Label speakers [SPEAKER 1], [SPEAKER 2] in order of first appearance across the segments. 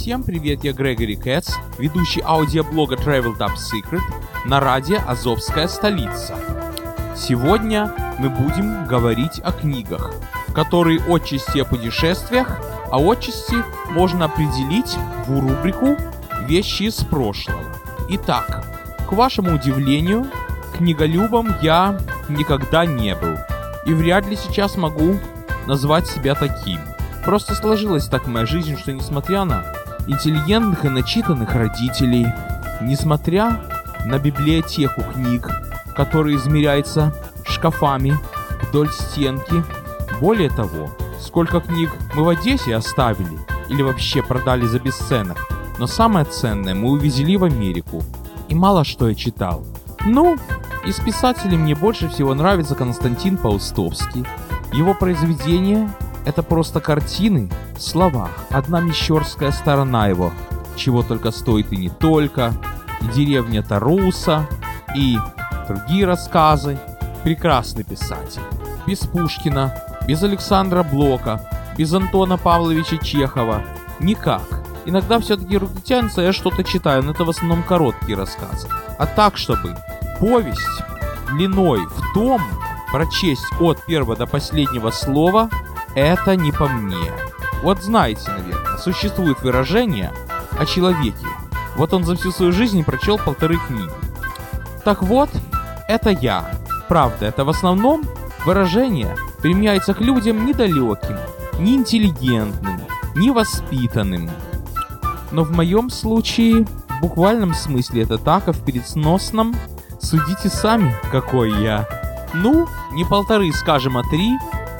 [SPEAKER 1] Всем привет, я Грегори Кэтс, ведущий аудиоблога Travel Top Secret на радио «Азовская столица». Сегодня мы будем говорить о книгах, которые отчасти о путешествиях, а отчасти можно определить в рубрику «Вещи из прошлого». Итак, к вашему удивлению, книголюбом я никогда не был, и вряд ли сейчас могу назвать себя таким. Просто сложилась так моя жизнь, что несмотря на интеллигентных и начитанных родителей, несмотря на библиотеку книг, которая измеряется шкафами вдоль стенки, более того, сколько книг мы в Одессе оставили или вообще продали за бесценок, но самое ценное мы увезли в Америку. И мало что я читал. Ну, из писателей мне больше всего нравится Константин Паустовский. Его произведения — это просто картины в словах. Одна мещерская сторона его, чего только стоит и не только, и деревня Таруса, и другие рассказы. Прекрасный писатель. Без Пушкина, без Александра Блока, без Антона Павловича Чехова. Никак. Иногда все-таки руки тянутся, я что-то читаю, но это в основном короткие рассказы. А так, чтобы повесть длиной в том, прочесть от первого до последнего слова, это не по мне. Вот знаете, наверное, существует выражение о человеке. Вот он за всю свою жизнь прочел полторы книги. Так вот, это я. Правда, это в основном выражение применяется к людям недалеким, неинтеллигентным, невоспитанным. Но в моем случае, в буквальном смысле это так, а в переносном судите сами, какой я. Ну, не полторы, скажем, а три,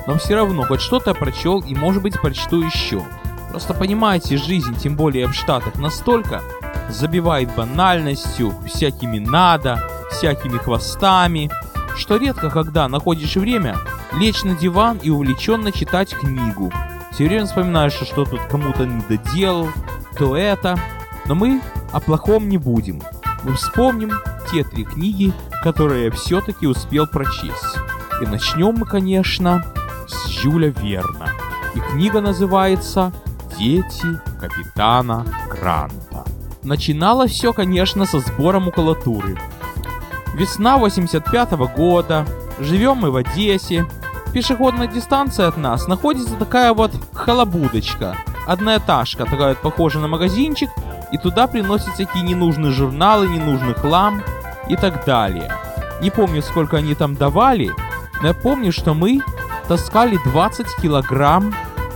[SPEAKER 1] но все равно хоть что-то прочел и, может быть, прочту еще. Просто понимаете, жизнь, тем более в Штатах, настолько забивает банальностью, всякими надо, всякими хвостами, что редко когда находишь время лечь на диван и увлеченно читать книгу. Все время вспоминаешь, что тут кому-то не доделал, то это. Но мы о плохом не будем. Мы вспомним те три книги, которые я все-таки успел прочесть. И начнем мы, конечно, Жюля Верна. И книга называется «Дети капитана Гранта». Начиналось все, конечно, со сбора макулатуры. Весна 85 -го года, живем мы в Одессе. Пешеходная дистанция от нас находится такая вот халабудочка, одноэтажка, такая вот похожая на магазинчик, и туда приносят всякие ненужные журналы, ненужный хлам и так далее. Не помню, сколько они там давали, но я помню, что мы таскали 20 килограмм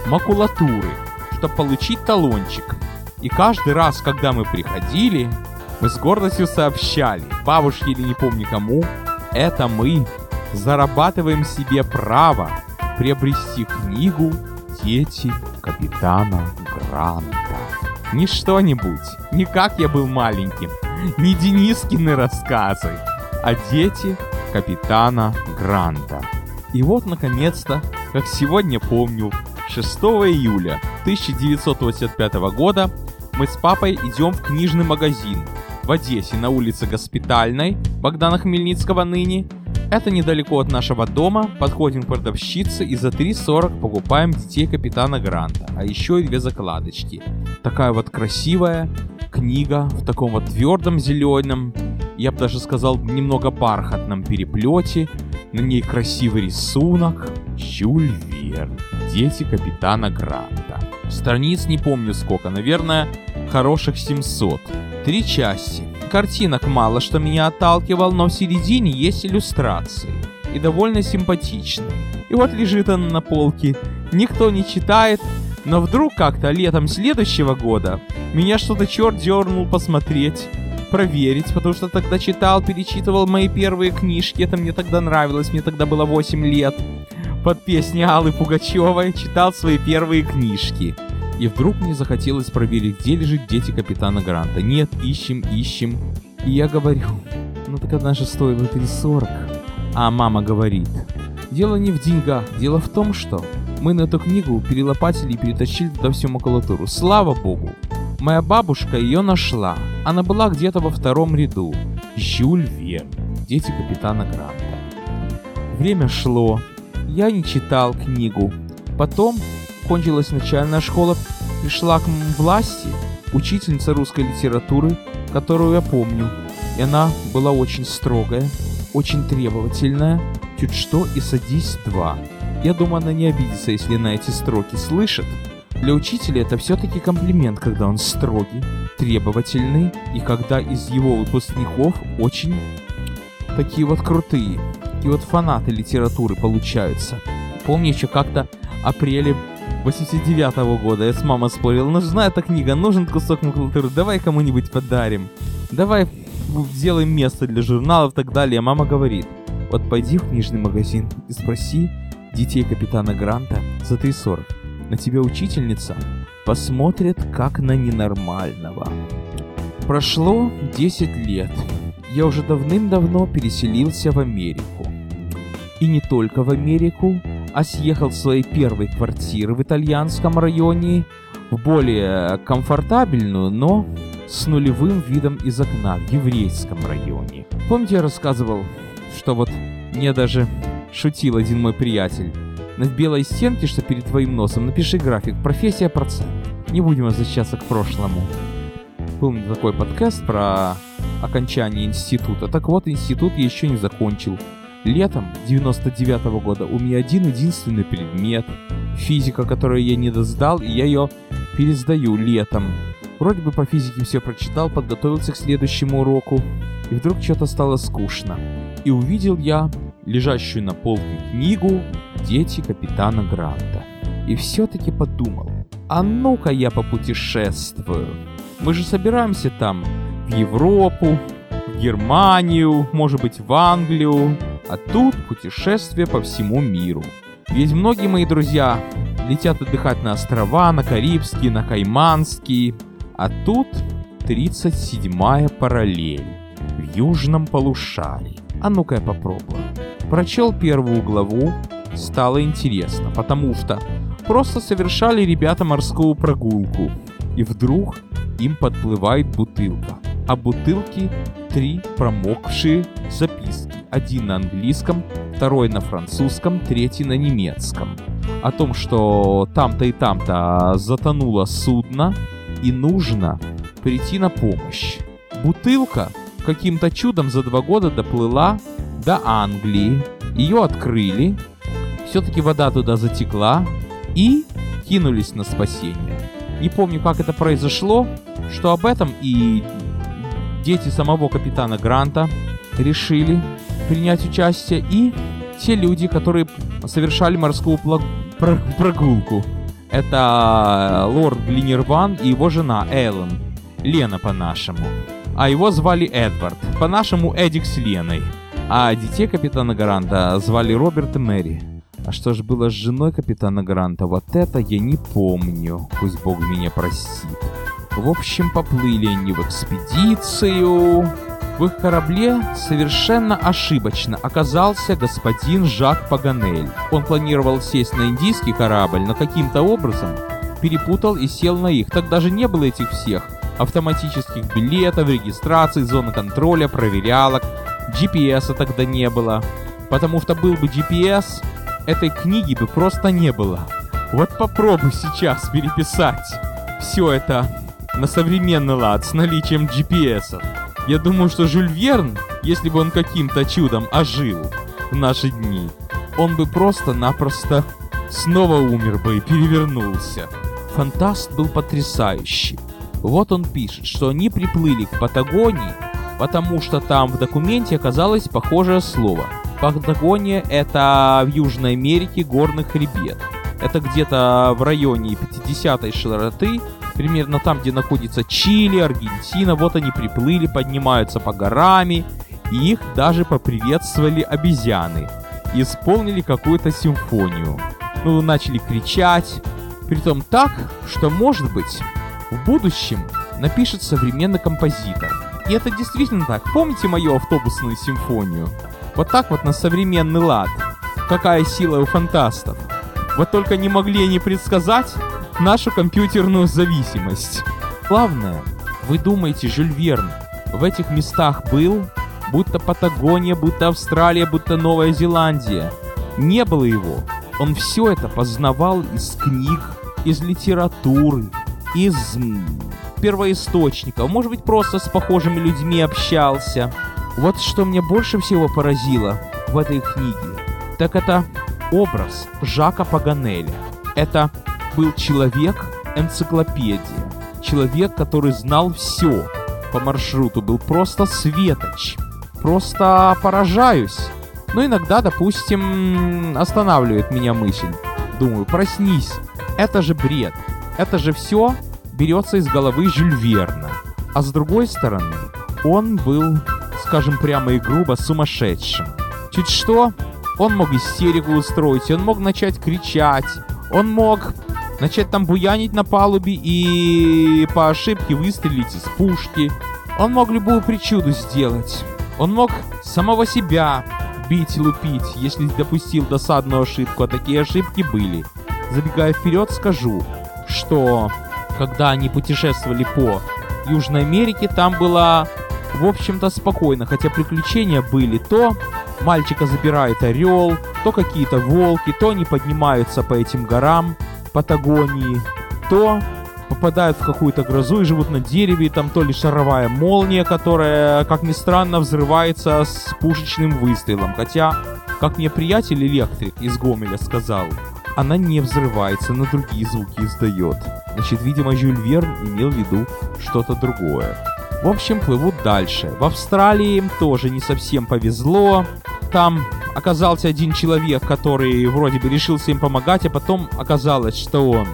[SPEAKER 1] макулатуры, чтобы получить талончик. И каждый раз, когда мы приходили, мы с гордостью сообщали, бабушке или не помню кому, это мы зарабатываем себе право приобрести книгу «Дети капитана Гранта». Не что-нибудь, не как я был маленьким, не Денискины рассказы, а дети капитана Гранта. И вот, наконец-то, как сегодня помню, 6 июля 1985 года мы с папой идем в книжный магазин в Одессе на улице Госпитальной Богдана Хмельницкого ныне. Это недалеко от нашего дома. Подходим к продавщице и за 3,40 покупаем детей капитана Гранта. А еще и две закладочки. Такая вот красивая книга в таком вот твердом зеленом, я бы даже сказал, немного бархатном переплете. На ней красивый рисунок. Жюль Верн. Дети капитана Гранта. Страниц не помню сколько, наверное, хороших 700. Три части. Картинок мало что меня отталкивал, но в середине есть иллюстрации. И довольно симпатичные. И вот лежит она на полке. Никто не читает, но вдруг как-то летом следующего года меня что-то черт дернул посмотреть, проверить, потому что тогда читал, перечитывал мои первые книжки, это мне тогда нравилось, мне тогда было 8 лет. Под песни Аллы Пугачевой читал свои первые книжки. И вдруг мне захотелось проверить, где лежит дети капитана Гранта. Нет, ищем, ищем. И я говорю, ну так одна же стоила 3,40. А мама говорит, дело не в деньгах, дело в том, что мы на эту книгу перелопатили и перетащили туда всю макулатуру. Слава богу! Моя бабушка ее нашла. Она была где-то во втором ряду. Жюль Верн. Дети капитана Гранта. Время шло. Я не читал книгу. Потом кончилась начальная школа, пришла к власти, учительница русской литературы, которую я помню. И она была очень строгая, очень требовательная, чуть что и садись два. Я думаю, она не обидится, если на эти строки слышит. Для учителя это все-таки комплимент, когда он строгий, требовательный, и когда из его выпускников очень такие вот крутые, такие вот фанаты литературы получаются. Помню еще как-то апреле 89 -го года я с мамой спорил, нужна эта книга, нужен кусок макулатуры, давай кому-нибудь подарим. Давай сделаем место для журналов и так далее. Мама говорит, вот пойди в книжный магазин и спроси детей капитана Гранта за 3,40. На тебя учительница посмотрит как на ненормального. Прошло 10 лет. Я уже давным-давно переселился в Америку. И не только в Америку, а съехал с своей первой квартиры в итальянском районе в более комфортабельную, но с нулевым видом из окна в еврейском районе. Помните, я рассказывал, что вот мне даже шутил один мой приятель. На белой стенке, что перед твоим носом, напиши график «Профессия процент». Не будем возвращаться к прошлому. Был такой подкаст про окончание института. Так вот, институт я еще не закончил. Летом 99 -го года у меня один единственный предмет. Физика, которую я не доздал, и я ее пересдаю летом. Вроде бы по физике все прочитал, подготовился к следующему уроку, и вдруг что-то стало скучно. И увидел я лежащую на полке книгу «Дети капитана Гранта». И все-таки подумал, а ну-ка я попутешествую. Мы же собираемся там в Европу, в Германию, может быть в Англию, а тут путешествие по всему миру. Ведь многие мои друзья летят отдыхать на острова, на Карибские, на Кайманские, а тут 37-я параллель в южном полушарии. А ну-ка я попробую. Прочел первую главу, стало интересно, потому что просто совершали ребята морскую прогулку. И вдруг им подплывает бутылка. А бутылки три промокшие записки. Один на английском, второй на французском, третий на немецком. О том, что там-то и там-то затонуло судно, и нужно прийти на помощь. Бутылка каким-то чудом за два года доплыла до Англии. Ее открыли, все-таки вода туда затекла и кинулись на спасение. Не помню, как это произошло, что об этом и дети самого капитана Гранта решили принять участие, и те люди, которые совершали морскую прогулку. Это лорд Глинерван и его жена Эллен. Лена по-нашему. А его звали Эдвард. По-нашему Эдик с Леной. А детей капитана Гранта звали Роберт и Мэри. А что же было с женой капитана Гранта, вот это я не помню. Пусть бог меня простит. В общем, поплыли они в экспедицию. В их корабле совершенно ошибочно оказался господин Жак Паганель. Он планировал сесть на индийский корабль, но каким-то образом перепутал и сел на их. Так даже не было этих всех автоматических билетов, регистрации, зоны контроля, проверялок. GPS тогда не было. Потому что был бы GPS, этой книги бы просто не было. Вот попробуй сейчас переписать все это на современный лад с наличием GPS. Я думаю, что Жюль Верн, если бы он каким-то чудом ожил в наши дни, он бы просто-напросто снова умер бы и перевернулся. Фантаст был потрясающий. Вот он пишет, что они приплыли к Патагонии, потому что там в документе оказалось похожее слово. Патагония — это в Южной Америке горный хребет. Это где-то в районе 50-й широты примерно там, где находится Чили, Аргентина, вот они приплыли, поднимаются по горами, и их даже поприветствовали обезьяны. Исполнили какую-то симфонию. Ну, начали кричать. Притом так, что, может быть, в будущем напишет современный композитор. И это действительно так. Помните мою автобусную симфонию? Вот так вот на современный лад. Какая сила у фантастов. Вот только не могли они предсказать, нашу компьютерную зависимость. Главное, вы думаете, Жюль Верн в этих местах был? Будто Патагония, будто Австралия, будто Новая Зеландия. Не было его. Он все это познавал из книг, из литературы, из первоисточников, может быть, просто с похожими людьми общался. Вот что мне больше всего поразило в этой книге, так это образ Жака Паганеля. Это был человек-энциклопедия. Человек, который знал все по маршруту, был просто светоч. Просто поражаюсь. Но ну, иногда, допустим, останавливает меня мысль. Думаю, проснись, это же бред. Это же все берется из головы Жюль Верна. А с другой стороны, он был, скажем прямо и грубо, сумасшедшим. Чуть что, он мог истерику устроить, он мог начать кричать, он мог начать там буянить на палубе и по ошибке выстрелить из пушки. Он мог любую причуду сделать. Он мог самого себя бить и лупить, если допустил досадную ошибку, а такие ошибки были. Забегая вперед, скажу, что когда они путешествовали по Южной Америке, там было, в общем-то, спокойно, хотя приключения были то мальчика забирает орел, то какие-то волки, то они поднимаются по этим горам Патагонии, то попадают в какую-то грозу и живут на дереве, и там то ли шаровая молния, которая, как ни странно, взрывается с пушечным выстрелом. Хотя, как мне приятель электрик из Гомеля сказал, она не взрывается, но другие звуки издает. Значит, видимо, Жюль Верн имел в виду что-то другое. В общем, плывут дальше. В Австралии им тоже не совсем повезло. Там оказался один человек, который вроде бы решился им помогать, а потом оказалось, что он,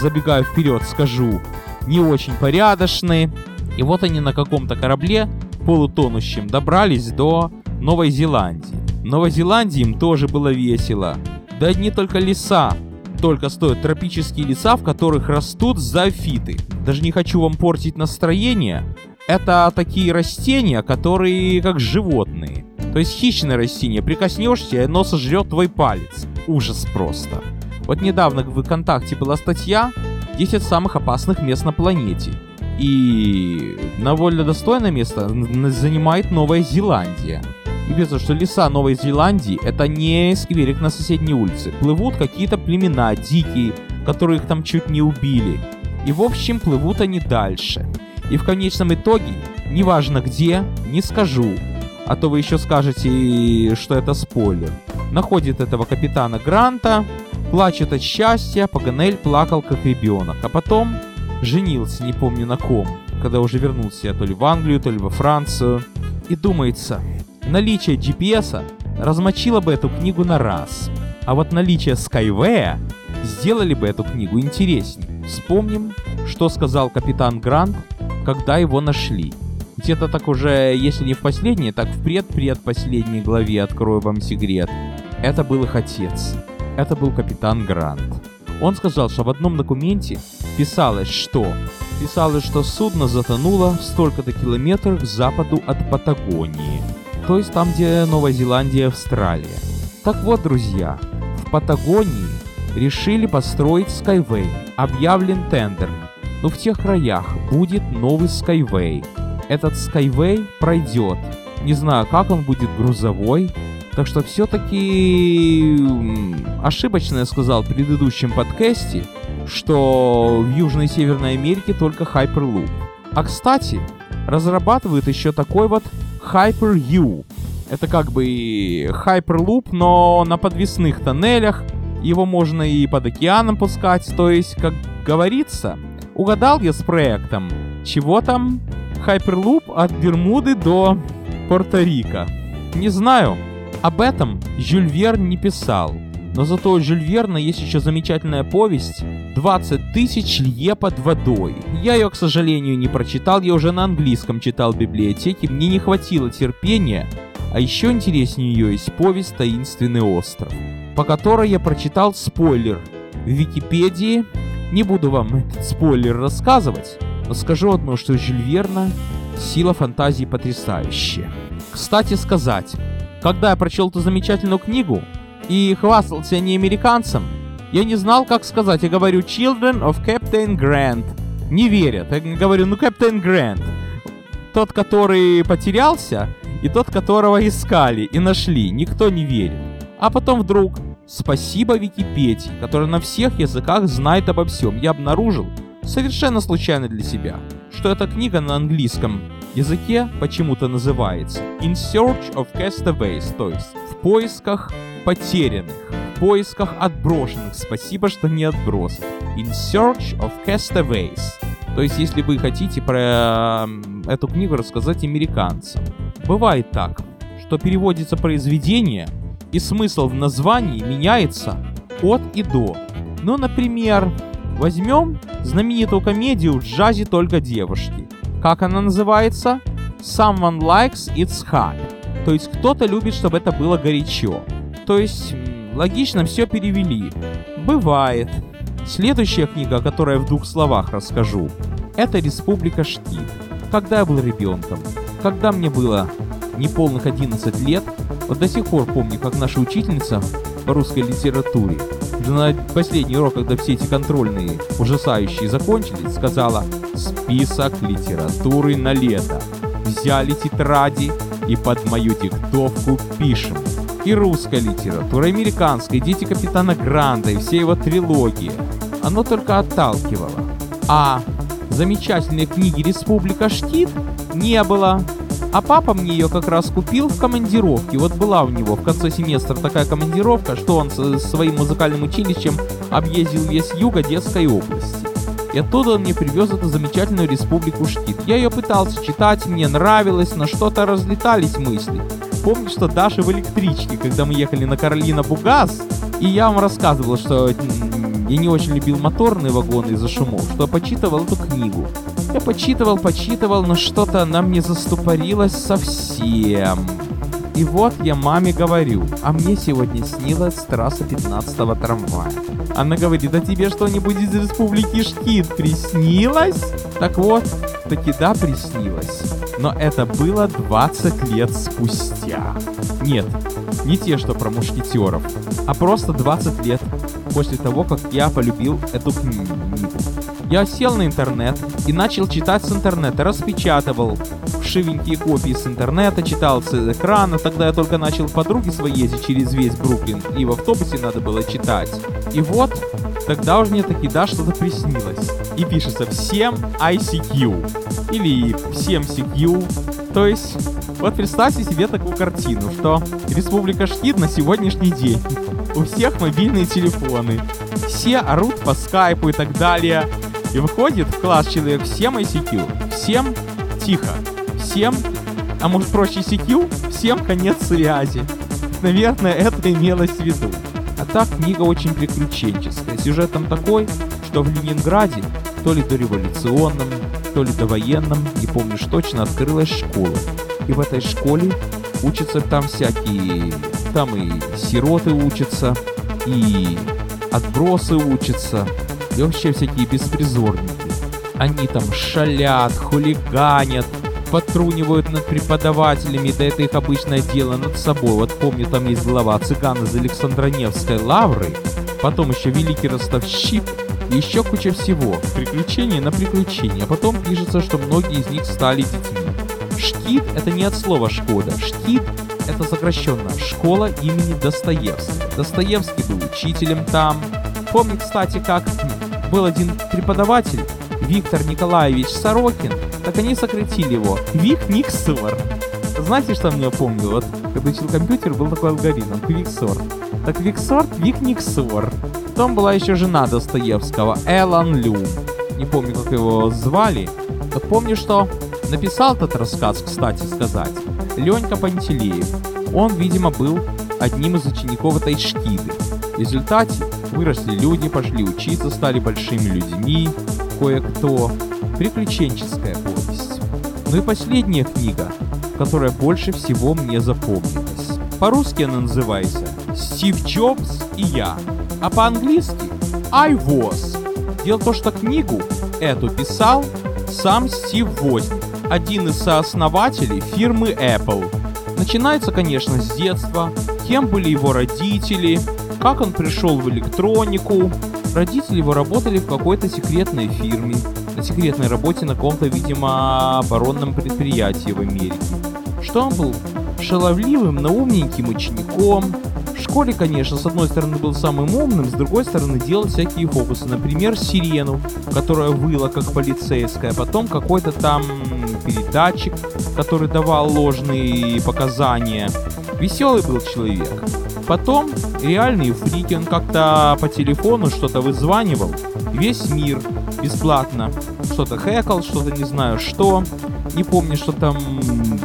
[SPEAKER 1] забегая вперед, скажу, не очень порядочный. И вот они на каком-то корабле полутонущем добрались до Новой Зеландии. В Новой Зеландии им тоже было весело. Да одни только леса, только стоят тропические леса, в которых растут зоофиты. Даже не хочу вам портить настроение. Это такие растения, которые как животные. То есть хищное растение, прикоснешься, и оно сожрет твой палец. Ужас просто. Вот недавно в ВКонтакте была статья 10 самых опасных мест на планете. И довольно достойное место занимает Новая Зеландия. И пишется, что леса Новой Зеландии это не скверик на соседней улице. Плывут какие-то племена дикие, которых там чуть не убили. И в общем плывут они дальше. И в конечном итоге, неважно где, не скажу, а то вы еще скажете, что это спойлер. Находит этого капитана Гранта, плачет от счастья, Паганель плакал как ребенок, а потом женился, не помню на ком, когда уже вернулся то ли в Англию, то ли во Францию. И думается, наличие GPS размочило бы эту книгу на раз. А вот наличие Skyway сделали бы эту книгу интереснее. Вспомним, что сказал капитан Грант, когда его нашли. Где-то так уже, если не в последней, так в пред-предпоследней главе открою вам секрет. Это был их отец. Это был капитан Грант. Он сказал, что в одном документе писалось, что писалось, что судно затонуло столько-то километрах к западу от Патагонии то есть там, где Новая Зеландия и Австралия. Так вот, друзья, в Патагонии решили построить Skyway. Объявлен тендер. Но в тех краях будет новый Skyway. Этот Skyway пройдет. Не знаю, как он будет грузовой. Так что все-таки ошибочно я сказал в предыдущем подкасте, что в Южной и Северной Америке только Hyperloop. А кстати, разрабатывают еще такой вот Hyper-U. Это как бы Hyperloop, но на подвесных тоннелях. Его можно и под океаном пускать. То есть, как говорится, угадал я с проектом. Чего там? Hyperloop от Бермуды до Порто-Рико. Не знаю. Об этом Жюль Верн не писал. Но зато у Жюль Верна есть еще замечательная повесть «20 тысяч лье под водой». Я ее, к сожалению, не прочитал, я уже на английском читал в библиотеке, мне не хватило терпения, а еще интереснее ее есть повесть «Таинственный остров», по которой я прочитал спойлер в Википедии. Не буду вам этот спойлер рассказывать, но скажу одно, что Жюль Верна сила фантазии потрясающая. Кстати сказать, когда я прочел эту замечательную книгу, и хвастался не американцам. Я не знал, как сказать. Я говорю Children of Captain Grant. Не верят. Я говорю, ну Captain Grant. Тот, который потерялся, и тот, которого искали и нашли. Никто не верит. А потом вдруг, спасибо Википедии, которая на всех языках знает обо всем, я обнаружил, совершенно случайно для себя, что эта книга на английском языке почему-то называется In Search of Castaways, то есть в поисках потерянных, в поисках отброшенных. Спасибо, что не отбросов. In Search of Castaways. То есть, если вы хотите про эту книгу рассказать американцам. Бывает так, что переводится произведение, и смысл в названии меняется от и до. Ну, например, возьмем знаменитую комедию «В джазе только девушки». Как она называется? Someone likes it's hot. То есть кто-то любит, чтобы это было горячо. То есть логично все перевели. Бывает. Следующая книга, которую я в двух словах расскажу, это «Республика Штит». Когда я был ребенком, когда мне было неполных 11 лет, вот до сих пор помню, как наша учительница по русской литературе на последний урок, когда все эти контрольные ужасающие закончились, сказала «Список литературы на лето». Взяли тетради и под мою диктовку пишем. И русская литература, и американская, и «Дети капитана Гранда», и все его трилогии. Оно только отталкивало. А замечательной книги «Республика Штит» не было. А папа мне ее как раз купил в командировке. Вот была у него в конце семестра такая командировка, что он со своим музыкальным училищем объездил весь юг Одесской области. И оттуда он мне привез эту замечательную республику Штит. Я ее пытался читать, мне нравилось, но что-то разлетались мысли. Помню, что даже в электричке, когда мы ехали на Каролина Бугас, и я вам рассказывал, что я не очень любил моторные вагоны из-за шумов, что я почитывал эту книгу. Я почитывал, почитывал, но что-то она мне заступорилась совсем. И вот я маме говорю, а мне сегодня снилась трасса 15-го трамвая. Она говорит, а тебе что-нибудь из республики Шкит приснилось? Так вот, таки да, приснилось. Но это было 20 лет спустя. Нет, не те, что про мушкетеров, а просто 20 лет после того, как я полюбил эту книгу. Я сел на интернет и начал читать с интернета, распечатывал вшивенькие копии с интернета, читал с экрана, тогда я только начал подруги свои ездить через весь Бруклин, и в автобусе надо было читать. И вот, тогда уже мне таки да что-то приснилось. И пишется всем ICQ или всем CQ, то есть вот представьте себе такую картину, что Республика Штит на сегодняшний день. У всех мобильные телефоны. Все орут по скайпу и так далее. И выходит в класс человек всем ICQ, всем тихо, всем, а может проще CQ, всем конец связи. Наверное, это имелось в виду. А так книга очень приключенческая. Сюжет там такой, что в Ленинграде, то ли до революционном, то ли до военном, не помнишь точно, открылась школа. И в этой школе учатся там всякие... Там и сироты учатся, и отбросы учатся, и вообще всякие беспризорники. Они там шалят, хулиганят, потрунивают над преподавателями, да это их обычное дело над собой. Вот помню, там есть глава цыган из Александроневской лавры, потом еще великий ростовщик, и еще куча всего. Приключения на приключения. А потом пишется, что многие из них стали детьми. Шкит — это не от слова «шкода». Шкит — это сокращенно «школа имени Достоевского». Достоевский был учителем там. Помню, кстати, как был один преподаватель, Виктор Николаевич Сорокин, так они сократили его. Вик Никсор. Знаете, что мне помню? Вот, когда учил компьютер, был такой алгоритм, Квиксор. Так Квиксор, Вик Никсор. Потом была еще жена Достоевского, Элан Люм. Не помню, как его звали. Вот помню, что написал этот рассказ, кстати сказать, Ленька Пантелеев. Он, видимо, был одним из учеников этой шкиды. В результате выросли люди, пошли учиться, стали большими людьми, кое-кто. Приключенческая. Ну и последняя книга, которая больше всего мне запомнилась. По-русски она называется «Стив Джобс и я», а по-английски «I was». Дело в том, что книгу эту писал сам Стив Возник, один из сооснователей фирмы Apple. Начинается, конечно, с детства, кем были его родители, как он пришел в электронику. Родители его работали в какой-то секретной фирме, на секретной работе на каком-то, видимо, оборонном предприятии в Америке. Что он был шаловливым, наумненьким учеником, школе, конечно, с одной стороны был самым умным, с другой стороны делал всякие фокусы. Например, сирену, которая выла как полицейская, потом какой-то там передатчик, который давал ложные показания. Веселый был человек. Потом реальные фрики, он как-то по телефону что-то вызванивал. Весь мир бесплатно. Что-то хэкал, что-то не знаю что. Не помню, что там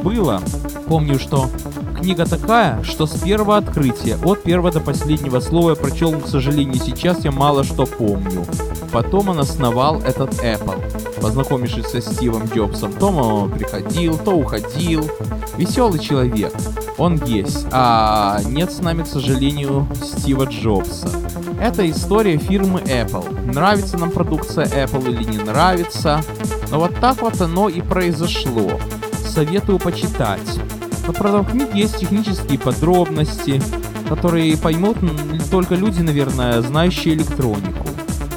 [SPEAKER 1] было. Помню, что книга такая, что с первого открытия, от первого до последнего слова я прочел, к сожалению, сейчас я мало что помню. Потом он основал этот Apple. Познакомившись со Стивом Джобсом, то он приходил, то уходил. Веселый человек. Он есть. А нет с нами, к сожалению, Стива Джобса. Это история фирмы Apple. Нравится нам продукция Apple или не нравится. Но вот так вот оно и произошло. Советую почитать. Но правда в книге есть технические подробности, которые поймут только люди, наверное, знающие электронику.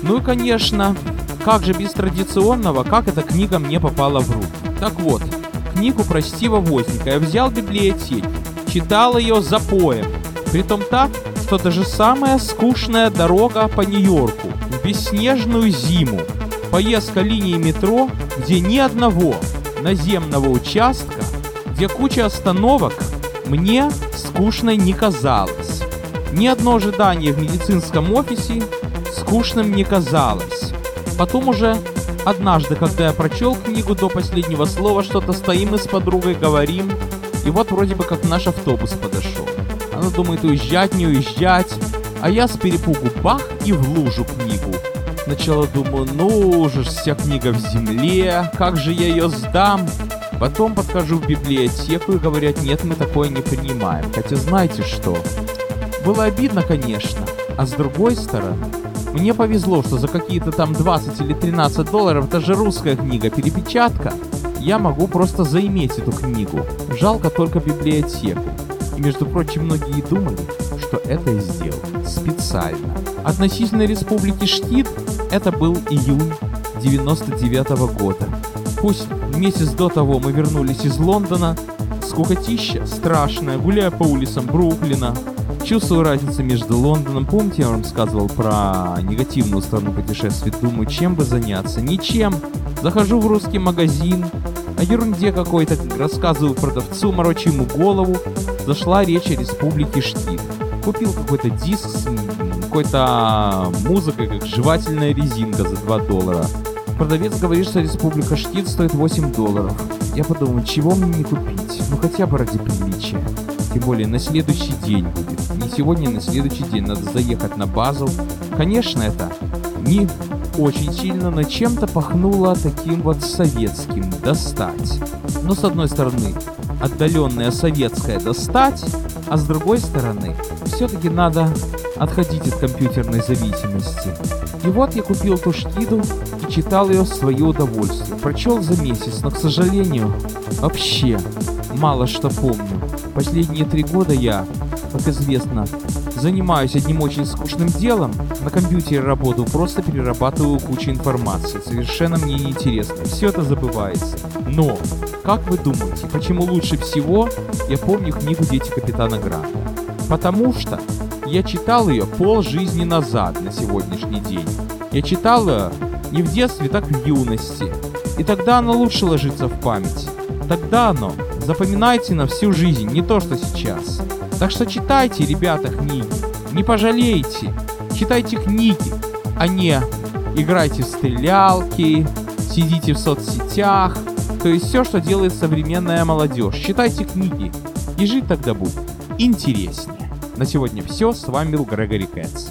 [SPEAKER 1] Ну и, конечно, как же без традиционного, как эта книга мне попала в руки. Так вот, книгу про Стива Возника я взял в библиотеке, читал ее за поем. Притом так, что даже самая скучная дорога по Нью-Йорку в бесснежную зиму, поездка линии метро, где ни одного наземного участка где куча остановок, мне скучной не казалось. Ни одно ожидание в медицинском офисе скучным не казалось. Потом уже однажды, когда я прочел книгу до последнего слова, что-то стоим мы с подругой, говорим, и вот вроде бы как наш автобус подошел. Она думает уезжать, не уезжать, а я с перепугу бах и в лужу книгу. Сначала думаю, ну же вся книга в земле, как же я ее сдам? Потом подхожу в библиотеку и говорят, нет, мы такое не принимаем. Хотя знаете что? Было обидно, конечно. А с другой стороны, мне повезло, что за какие-то там 20 или 13 долларов, это же русская книга, перепечатка, я могу просто заиметь эту книгу. Жалко только библиотеку. Между прочим, многие думали, что это сделал специально. Относительно республики Штит это был июнь 99 -го года. Пусть месяц до того мы вернулись из Лондона, скукотища страшная, гуляя по улицам Бруклина, чувствую разницу между Лондоном. Помните, я вам рассказывал про негативную сторону путешествий? Думаю, чем бы заняться? Ничем. Захожу в русский магазин, о ерунде какой-то рассказываю продавцу, морочу ему голову. Зашла речь о республике Штиль. Купил какой-то диск с какой-то музыкой, как жевательная резинка за 2 доллара. Продавец говорит, что Республика Штит стоит 8 долларов. Я подумал, чего мне не купить? Ну хотя бы ради приличия. Тем более на следующий день будет. Не сегодня, на следующий день надо заехать на базу. Конечно, это не очень сильно, но чем-то пахнуло таким вот советским достать. Но с одной стороны, отдаленное советское достать, а с другой стороны, все-таки надо отходить от компьютерной зависимости. И вот я купил ту штиду и читал ее в свое удовольствие. Прочел за месяц, но, к сожалению, вообще мало что помню. Последние три года я, как известно, занимаюсь одним очень скучным делом. На компьютере работаю, просто перерабатываю кучу информации. Совершенно мне неинтересно. Все это забывается. Но, как вы думаете, почему лучше всего я помню книгу «Дети капитана Гранта»? Потому что я читал ее пол жизни назад на сегодняшний день. Я читал ее не в детстве, так в юности. И тогда оно лучше ложится в память. Тогда оно запоминайте на всю жизнь, не то что сейчас. Так что читайте, ребята, книги. Не пожалеете. Читайте книги, а не играйте в стрелялки, сидите в соцсетях. То есть все, что делает современная молодежь. Читайте книги. И жить тогда будет интереснее. На сегодня все. С вами был Грегори Кэтс.